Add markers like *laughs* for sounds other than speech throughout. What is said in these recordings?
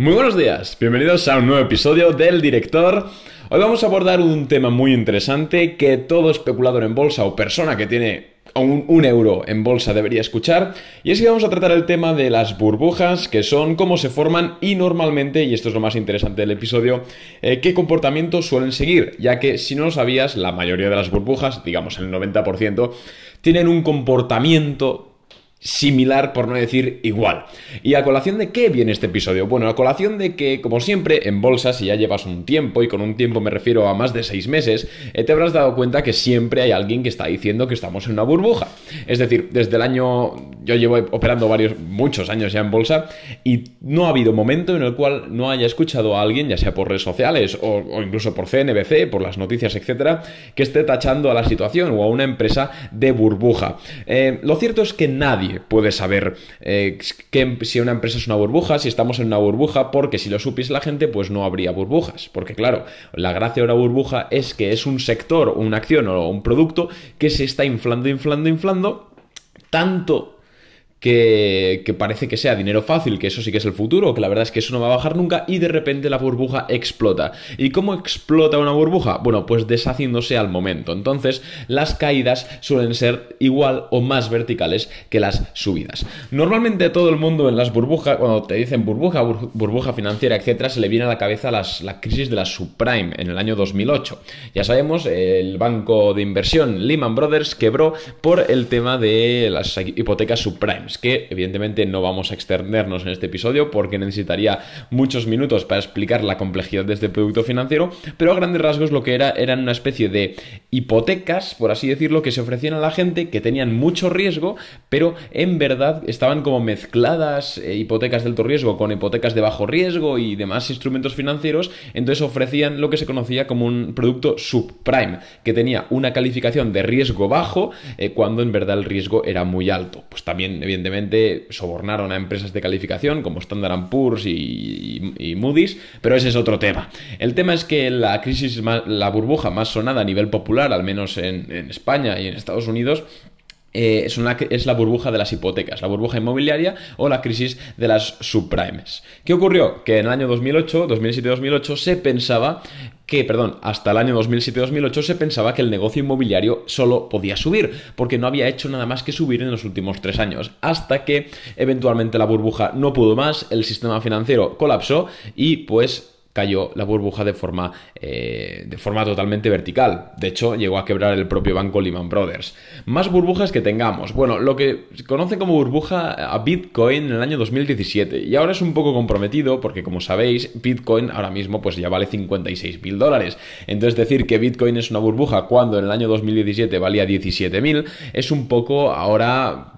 Muy buenos días, bienvenidos a un nuevo episodio del Director. Hoy vamos a abordar un tema muy interesante que todo especulador en bolsa o persona que tiene un, euro en bolsa debería escuchar. Y es que vamos a tratar el tema de las burbujas, que son cómo se forman y normalmente, y esto es lo más interesante del episodio, eh, qué comportamientos suelen seguir, ya que si no lo sabías, la mayoría de las burbujas, digamos el 90%, tienen un comportamiento similar, por no decir igual. ¿Y a colación de qué viene este episodio? Bueno, a colación de que, como siempre, en bolsa, si ya llevas un tiempo, y con un tiempo me refiero a más de seis meses, eh, te habrás dado cuenta que siempre hay alguien que está diciendo que estamos en una burbuja. Es decir, desde el año, yo llevo operando varios, muchos años ya en bolsa, y no ha habido momento en el cual no haya escuchado a alguien, ya sea por redes sociales o, incluso por CNBC, por las noticias, etcétera, que esté tachando a la situación o a una empresa de burbuja. Eh, lo cierto es que nadie puede saber eh, si una empresa es una burbuja, si estamos en una burbuja, porque si lo supiese la gente, pues no habría burbujas. Porque claro, la gracia de una burbuja es que es un sector, una acción o un producto que se está inflando, inflando, inflando, tanto que, parece que sea dinero fácil, que eso sí que es el futuro, que la verdad es que eso no va a bajar nunca y de repente la burbuja explota. ¿Y cómo explota una burbuja? Bueno, pues deshaciéndose al momento. Entonces, las caídas suelen ser igual o más verticales que las subidas. Normalmente todo el mundo en las burbujas, cuando te dicen burbuja, burbuja financiera, etcétera, se le viene a la cabeza la crisis de la subprime en el año 2008. Ya sabemos, el banco de inversión Lehman Brothers quebró por el tema de las hipotecas subprime que evidentemente no vamos a extendernos en este episodio porque necesitaría muchos minutos para explicar la complejidad de este producto financiero, pero a grandes rasgos lo que era eran una especie de hipotecas, por así decirlo, que se ofrecían a la gente que tenían mucho riesgo, pero en verdad estaban como mezcladas eh, hipotecas de alto riesgo con hipotecas de bajo riesgo y demás instrumentos financieros, entonces ofrecían lo que se conocía como un producto subprime, que tenía una calificación de riesgo bajo eh, cuando en verdad el riesgo era muy alto. Pues también, evidentemente, evidentemente sobornaron a empresas de calificación como Standard Poor's y, Moody's, pero ese es otro tema. El tema es que la crisis, la burbuja más sonada a nivel popular, al menos en, España y en Estados Unidos, eh, es, es, la burbuja de las hipotecas, la burbuja inmobiliaria o la crisis de las subprimes. ¿Qué ocurrió? Que en el año 2008, 2007-2008 se pensaba que, perdón, hasta el año 2007-2008 se pensaba que el negocio inmobiliario solo podía subir, porque no había hecho nada más que subir en los últimos tres años, hasta que eventualmente la burbuja no pudo más, el sistema financiero colapsó y pues cayó la burbuja de forma, eh, de forma totalmente vertical. De hecho, llegó a quebrar el propio banco Lehman Brothers. Más burbujas que tengamos. Bueno, lo que se conoce como burbuja a Bitcoin en el año 2017. Y ahora es un poco comprometido porque, como sabéis, Bitcoin ahora mismo pues ya vale 56 mil dólares. Entonces, decir que Bitcoin es una burbuja cuando en el año 2017 valía 17 mil es un poco ahora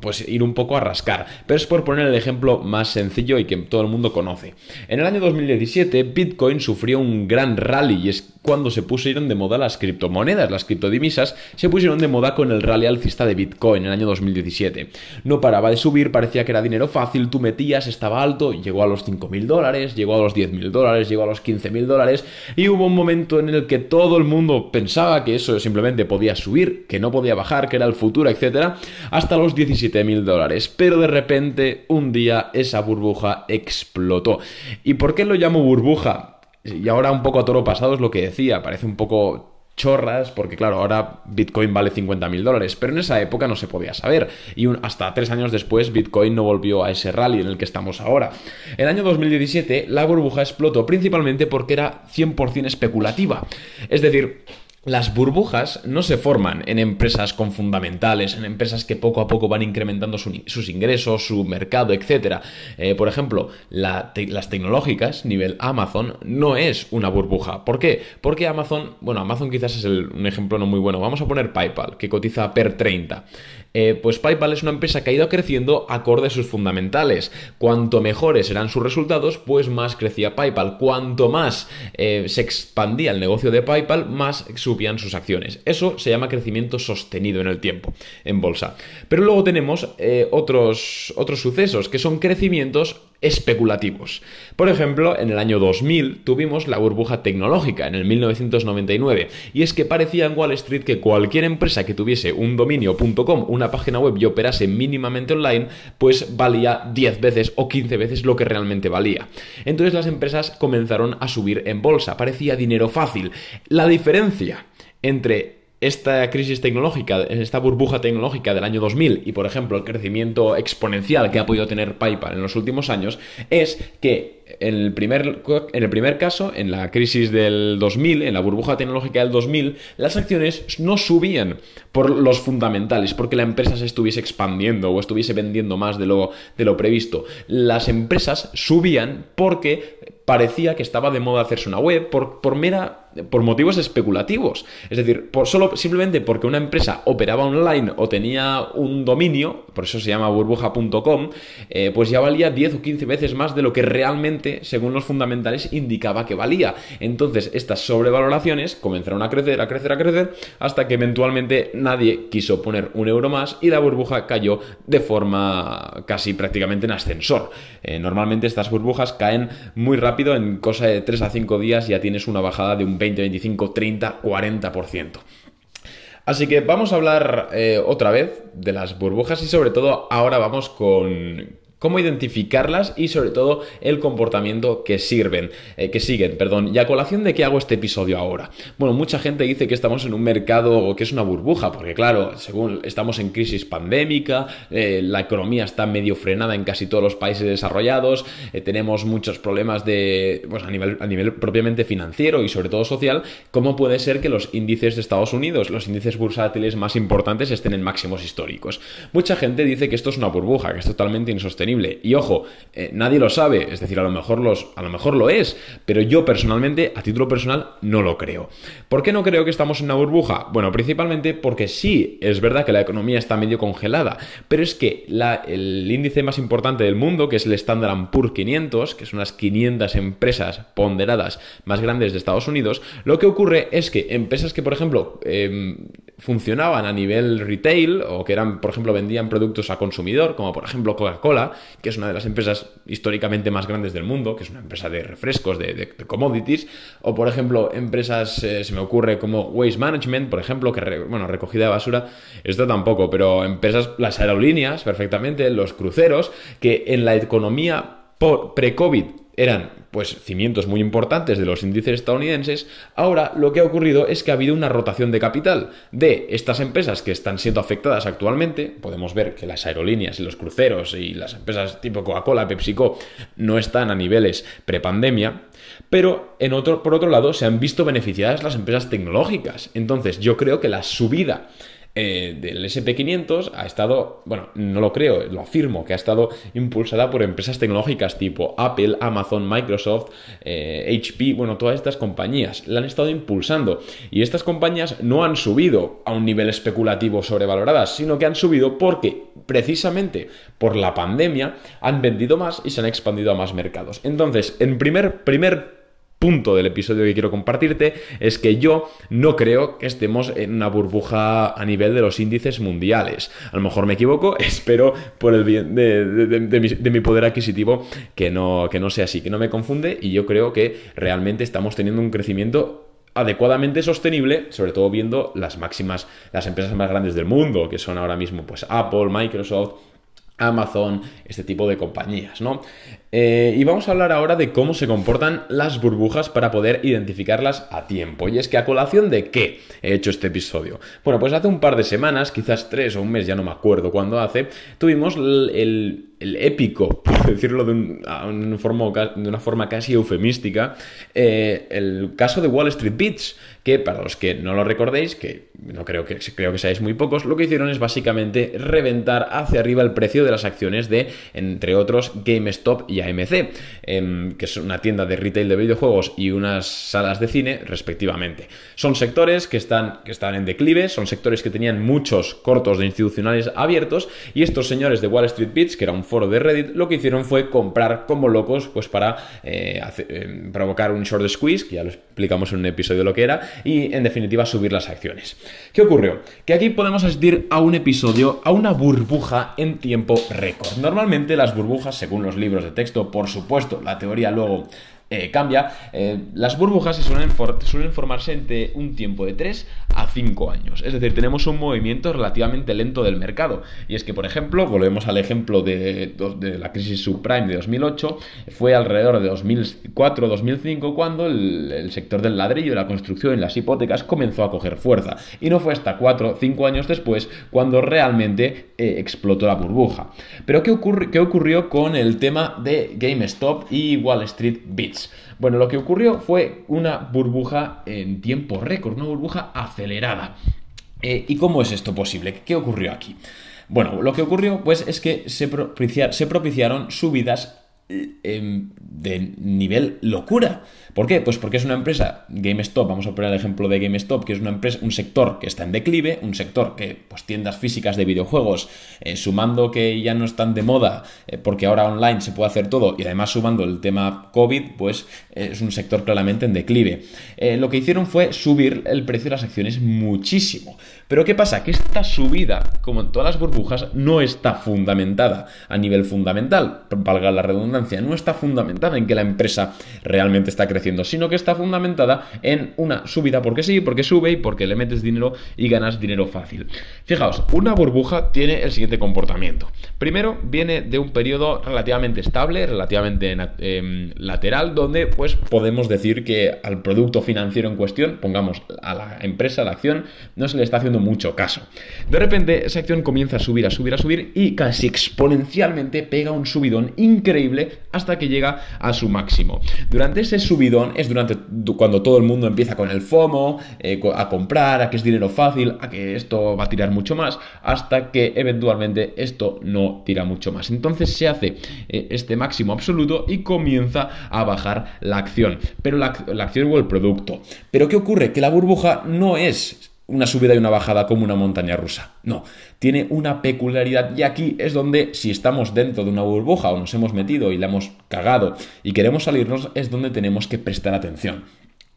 pues ir un poco a rascar. Pero es por poner el ejemplo más sencillo y que todo el mundo conoce. En el año 2017 Bitcoin sufrió un gran rally y es cuando se pusieron de moda las criptomonedas, las criptodivisas, se pusieron de moda con el rally alcista de Bitcoin en el año 2017. No paraba de subir, parecía que era dinero fácil, tú metías, estaba alto, llegó a los 5.000 dólares, llegó a los 10.000 dólares, llegó a los 15.000 dólares y hubo un momento en el que todo el mundo pensaba que eso simplemente podía subir, que no podía bajar, que era el futuro, etc. Hasta los 17.000 dólares. Pero de repente, un día, esa burbuja explotó. ¿Y por qué lo llamo burbuja? Y ahora un poco a toro pasado es lo que decía, parece un poco chorras, porque claro, ahora Bitcoin vale 50 mil dólares, pero en esa época no se podía saber. Y hasta tres años después Bitcoin no volvió a ese rally en el que estamos ahora. El año 2017 la burbuja explotó principalmente porque era 100% especulativa. Es decir, las burbujas no se forman en empresas con fundamentales, en empresas que poco a poco van incrementando sus ingresos, su mercado, etc. Eh, por ejemplo, las tecnológicas, nivel Amazon, no es una burbuja. ¿Por qué? Porque Amazon, bueno, Amazon quizás es un ejemplo no muy bueno. Vamos a poner PayPal, que cotiza per 30. Eh, pues PayPal es una empresa que ha ido creciendo acorde a sus fundamentales. Cuanto mejores eran sus resultados, pues más crecía PayPal. Cuanto más eh, se expandía el negocio de PayPal, más subían sus acciones. Eso se llama crecimiento sostenido en el tiempo, en bolsa. Pero luego tenemos eh, otros, otros sucesos, que son crecimientos especulativos. Por ejemplo, en el año 2000 tuvimos la burbuja tecnológica, en el 1999, y es que parecía en Wall Street que cualquier empresa que tuviese un dominio.com, una página web y operase mínimamente online, pues valía 10 veces o 15 veces lo que realmente valía. Entonces las empresas comenzaron a subir en bolsa, parecía dinero fácil. La diferencia entre esta crisis tecnológica, esta burbuja tecnológica del año 2000 y, por ejemplo, el crecimiento exponencial que ha podido tener PayPal en los últimos años, es que en el primer, en el primer caso, en la crisis del 2000, en la burbuja tecnológica del 2000, las acciones no subían por los fundamentales, porque la empresa se estuviese expandiendo o estuviese vendiendo más de lo, de lo previsto. Las empresas subían porque parecía que estaba de moda hacerse una web por, por mera por motivos especulativos. Es decir, por, solo simplemente porque una empresa operaba online o tenía un dominio, por eso se llama burbuja.com, eh, pues ya valía 10 o 15 veces más de lo que realmente, según los fundamentales, indicaba que valía. Entonces, estas sobrevaloraciones comenzaron a crecer, a crecer, a crecer, hasta que eventualmente nadie quiso poner un euro más y la burbuja cayó de forma casi prácticamente en ascensor. Eh, normalmente estas burbujas caen muy rápido, en cosa de 3 a 5 días ya tienes una bajada de un 20, 25, 30, 40%. Así que vamos a hablar eh, otra vez de las burbujas y sobre todo ahora vamos con, cómo identificarlas y sobre todo el comportamiento que sirven, eh, que siguen, perdón. Y a colación de qué hago este episodio ahora. Bueno, mucha gente dice que estamos en un mercado que es una burbuja, porque claro, según estamos en crisis pandémica, eh, la economía está medio frenada en casi todos los países desarrollados, eh, tenemos muchos problemas de, pues a nivel, a nivel propiamente financiero y sobre todo social, ¿cómo puede ser que los índices de Estados Unidos, los índices bursátiles más importantes estén en máximos históricos? Mucha gente dice que esto es una burbuja, que es totalmente insostenible y ojo, eh, nadie lo sabe, es decir, a lo, mejor los, a lo mejor lo es, pero yo personalmente, a título personal, no lo creo. ¿Por qué no creo que estamos en una burbuja? Bueno, principalmente porque sí, es verdad que la economía está medio congelada, pero es que el índice más importante del mundo, que es el Standard Poor's 500, que son las 500 empresas ponderadas más grandes de Estados Unidos, lo que ocurre es que empresas que, por ejemplo, em, funcionaban a nivel retail o que eran, por ejemplo, vendían productos a consumidor, como por ejemplo Coca-Cola, que es una de las empresas históricamente más grandes del mundo, que es una empresa de refrescos, de, commodities, o por ejemplo, empresas, eh, se me ocurre como Waste Management, por ejemplo, que, bueno, recogida de basura, esto tampoco, pero empresas, las aerolíneas, perfectamente, los cruceros, que en la economía pre-COVID eran pues cimientos muy importantes de los índices estadounidenses, ahora lo que ha ocurrido es que ha habido una rotación de capital de estas empresas que están siendo afectadas actualmente, podemos ver que las aerolíneas y los cruceros y las empresas tipo Coca-Cola, PepsiCo no están a niveles prepandemia, pero por otro lado se han visto beneficiadas las empresas tecnológicas. Entonces yo creo que la subida eh, del SP500 ha estado, bueno, no lo creo, lo afirmo, que ha estado impulsada por empresas tecnológicas tipo Apple, Amazon, Microsoft, HP, eh, bueno, todas estas compañías la han estado impulsando. Y estas compañías no han subido a un nivel especulativo sobrevaloradas, sino que han subido porque precisamente por la pandemia han vendido más y se han expandido a más mercados. Entonces, en primer, primer punto del episodio que quiero compartirte es que yo no creo que estemos en una burbuja a nivel de los índices mundiales. A lo mejor me equivoco, *laughs* espero por el bien de, mi, poder adquisitivo que no, que no sea así, que no me confunde y yo creo que realmente estamos teniendo un crecimiento adecuadamente sostenible, sobre todo viendo las máximas, las empresas más grandes del mundo, que son ahora mismo pues Apple, Microsoft, Amazon, este tipo de compañías, ¿no? Eh, y vamos a hablar ahora de cómo se comportan las burbujas para poder identificarlas a tiempo. Y es que a colación de qué he hecho este episodio. Bueno, pues hace un par de semanas, quizás tres o un mes, ya no me acuerdo cuándo hace, tuvimos el, épico, *laughs* por decirlo de, una forma casi eufemística, eh, el caso de Wall Street Beats, que para los que no lo recordéis, que no creo que, creo que seáis muy pocos, lo que hicieron es básicamente reventar hacia arriba el precio de las acciones de, entre otros, GameStop y AMC, em, que es una tienda de retail de videojuegos y unas salas de cine, respectivamente. Son sectores que están, que están en declive, son sectores que tenían muchos cortos de institucionales abiertos y estos señores de Wall Street Beats, que era un foro de Reddit, lo que hicieron fue comprar como locos, pues para eh, eh, provocar un short squeeze, que ya lo explicamos en un episodio lo que era, y en definitiva subir las acciones. ¿Qué ocurrió? Que aquí podemos asistir a un episodio, a una burbuja en tiempo récord. Normalmente las burbujas, según los libros de texto, por supuesto, la teoría luego eh, cambia, eh, las burbujas suelen, suelen, formarse entre un tiempo de 3 a 5 años. Es decir, tenemos un movimiento relativamente lento del mercado. Y es que, por ejemplo, volvemos al ejemplo de, la crisis subprime de 2008, fue alrededor de 2004-2005 cuando el, sector del ladrillo, la construcción y las hipotecas comenzó a coger fuerza. Y no fue hasta 4 o 5 años después cuando realmente eh, explotó la burbuja. Pero ¿qué, ¿qué ocurrió con el tema de GameStop y Wall Street Beats? Bueno, lo que ocurrió fue una burbuja en tiempo récord, una burbuja acelerada. Eh, ¿Y cómo es esto posible? ¿Qué ocurrió aquí? Bueno, lo que ocurrió pues es que se, propiciaron subidas De nivel locura. ¿Por qué? Pues porque es una empresa, GameStop, vamos a poner el ejemplo de GameStop, que es una empresa, un sector que está en declive, un sector que, pues tiendas físicas de videojuegos, eh, sumando que ya no están de moda, eh, porque ahora online se puede hacer todo, y además sumando el tema COVID, pues eh, es un sector claramente en declive. lo que hicieron fue subir el precio de las acciones muchísimo. Pero ¿qué pasa? Que esta subida, como en todas las burbujas, no está fundamentada a nivel fundamental, valga la redundancia no está fundamentada en que la empresa realmente está creciendo, sino que está fundamentada en una subida porque sí, porque sube y porque le metes dinero y ganas dinero fácil. Fijaos, una burbuja tiene el siguiente comportamiento. Primero, viene de un periodo relativamente estable, relativamente em, lateral, donde pues podemos decir que al producto financiero en cuestión, pongamos a la empresa, la acción, no se le está haciendo mucho caso. De repente, esa acción comienza a subir, a subir, a subir y casi exponencialmente pega un subidón increíble hasta que llega a su máximo. Durante ese subidón es durante cuando todo el mundo empieza con el FOMO, eh, a comprar, a que es dinero fácil, a que esto va a tirar mucho más, hasta que eventualmente esto no tira mucho más. Entonces se hace eh, este máximo absoluto y comienza a bajar la acción, pero la, la acción o el producto. Pero ¿qué ocurre? Que la burbuja no es una subida y una bajada como una montaña rusa. No, tiene una peculiaridad y aquí es donde si estamos dentro de una burbuja o nos hemos metido y la hemos cagado y queremos salirnos es donde tenemos que prestar atención.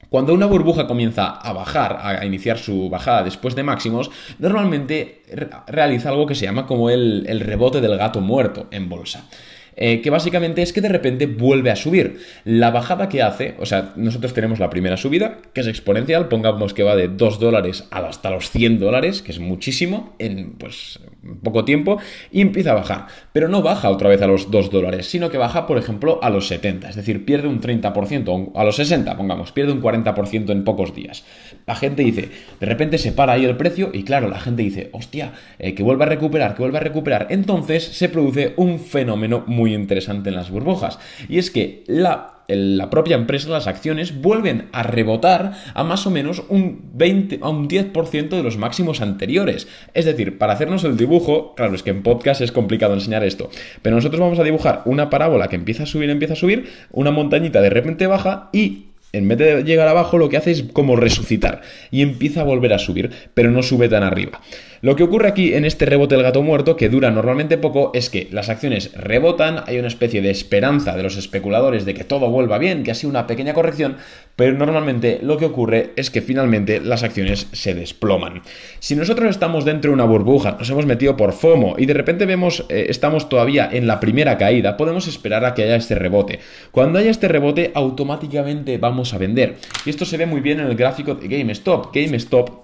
Cuando una burbuja comienza a bajar, a iniciar su bajada después de máximos, normalmente realiza algo que se llama como el, el rebote del gato muerto en bolsa. Eh, que básicamente es que de repente vuelve a subir. La bajada que hace, o sea, nosotros tenemos la primera subida, que es exponencial, pongamos que va de 2 dólares hasta los 100 dólares, que es muchísimo, en pues poco tiempo, y empieza a bajar. Pero no baja otra vez a los 2 dólares, sino que baja, por ejemplo, a los 70, es decir, pierde un 30%, a los 60, pongamos, pierde un 40% en pocos días. La gente dice, de repente se para ahí el precio, y claro, la gente dice, hostia, eh, que vuelva a recuperar, que vuelva a recuperar. Entonces se produce un fenómeno muy interesante en las burbujas. Y es que la, la propia empresa, las acciones, vuelven a rebotar a más o menos un 20, a un 10% de los máximos anteriores. Es decir, para hacernos el dibujo, claro, es que en podcast es complicado enseñar esto, pero nosotros vamos a dibujar una parábola que empieza a subir, empieza a subir, una montañita de repente baja y en vez de llegar abajo, lo que hace es como resucitar y empieza a volver a subir, pero no sube tan arriba. Lo que ocurre aquí en este rebote del gato muerto, que dura normalmente poco, es que las acciones rebotan, hay una especie de esperanza de los especuladores de que todo vuelva bien, que ha sido una pequeña corrección, pero normalmente lo que ocurre es que finalmente las acciones se desploman. Si nosotros estamos dentro de una burbuja, nos hemos metido por FOMO y de repente vemos, eh, estamos todavía en la primera caída, podemos esperar a que haya este rebote. Cuando haya este rebote, automáticamente vamos a vender. Y esto se ve muy bien en el gráfico de GameStop. GameStop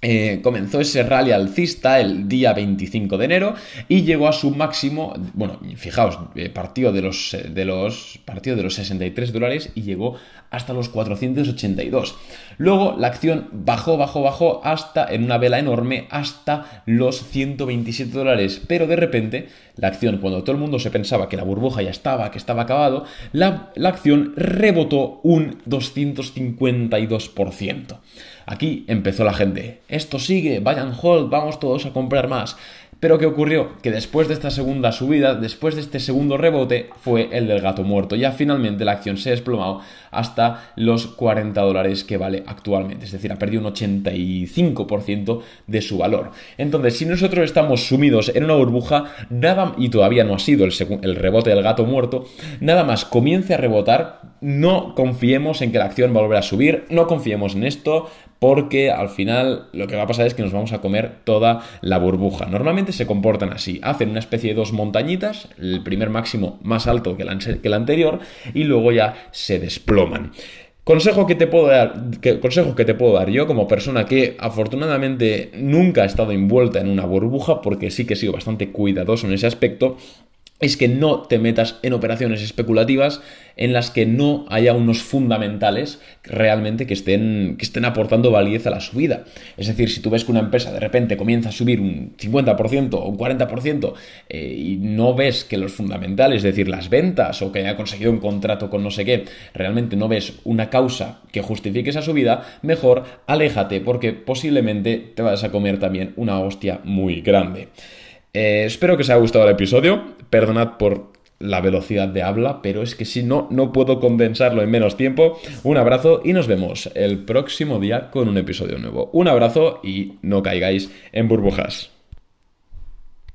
eh, comenzó ese rally alcista el día 25 de enero y llegó a su máximo, bueno, fijaos, eh, partió de los, eh, de los, partió de los 63 dólares y llegó hasta los 482. Luego la acción bajó, bajó, bajó hasta, en una vela enorme, hasta los 127 dólares. Pero de repente, la acción, cuando todo el mundo se pensaba que la burbuja ya estaba, que estaba acabado, la, la acción rebotó un 252%. Aquí empezó la gente. Esto sigue, vayan hold, vamos todos a comprar más. Pero ¿qué ocurrió? Que después de esta segunda subida, después de este segundo rebote, fue el del gato muerto. Ya finalmente la acción se ha desplomado hasta los 40 dólares que vale actualmente. Es decir, ha perdido un 85% de su valor. Entonces, si nosotros estamos sumidos en una burbuja, nada, y todavía no ha sido el, el rebote del gato muerto, nada más comience a rebotar, no confiemos en que la acción va a volver a subir, no confiemos en esto, porque al final lo que va a pasar es que nos vamos a comer toda la burbuja. Normalmente se comportan así, hacen una especie de dos montañitas, el primer máximo más alto que el anterior, y luego ya se desploman. Consejo que, te puedo dar, consejo que te puedo dar yo como persona que afortunadamente nunca ha estado envuelta en una burbuja porque sí que he sido bastante cuidadoso en ese aspecto es que no te metas en operaciones especulativas en las que no haya unos fundamentales realmente que estén, que estén aportando validez a la subida. Es decir, si tú ves que una empresa de repente comienza a subir un 50% o un 40% eh, y no ves que los fundamentales, es decir, las ventas o que haya conseguido un contrato con no sé qué, realmente no ves una causa que justifique esa subida, mejor aléjate porque posiblemente te vas a comer también una hostia muy grande. Eh, espero que os haya gustado el episodio. Perdonad por la velocidad de habla, pero es que si no, no puedo condensarlo en menos tiempo. Un abrazo y nos vemos el próximo día con un episodio nuevo. Un abrazo y no caigáis en burbujas.